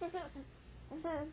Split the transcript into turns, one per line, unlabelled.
哼哼哼哼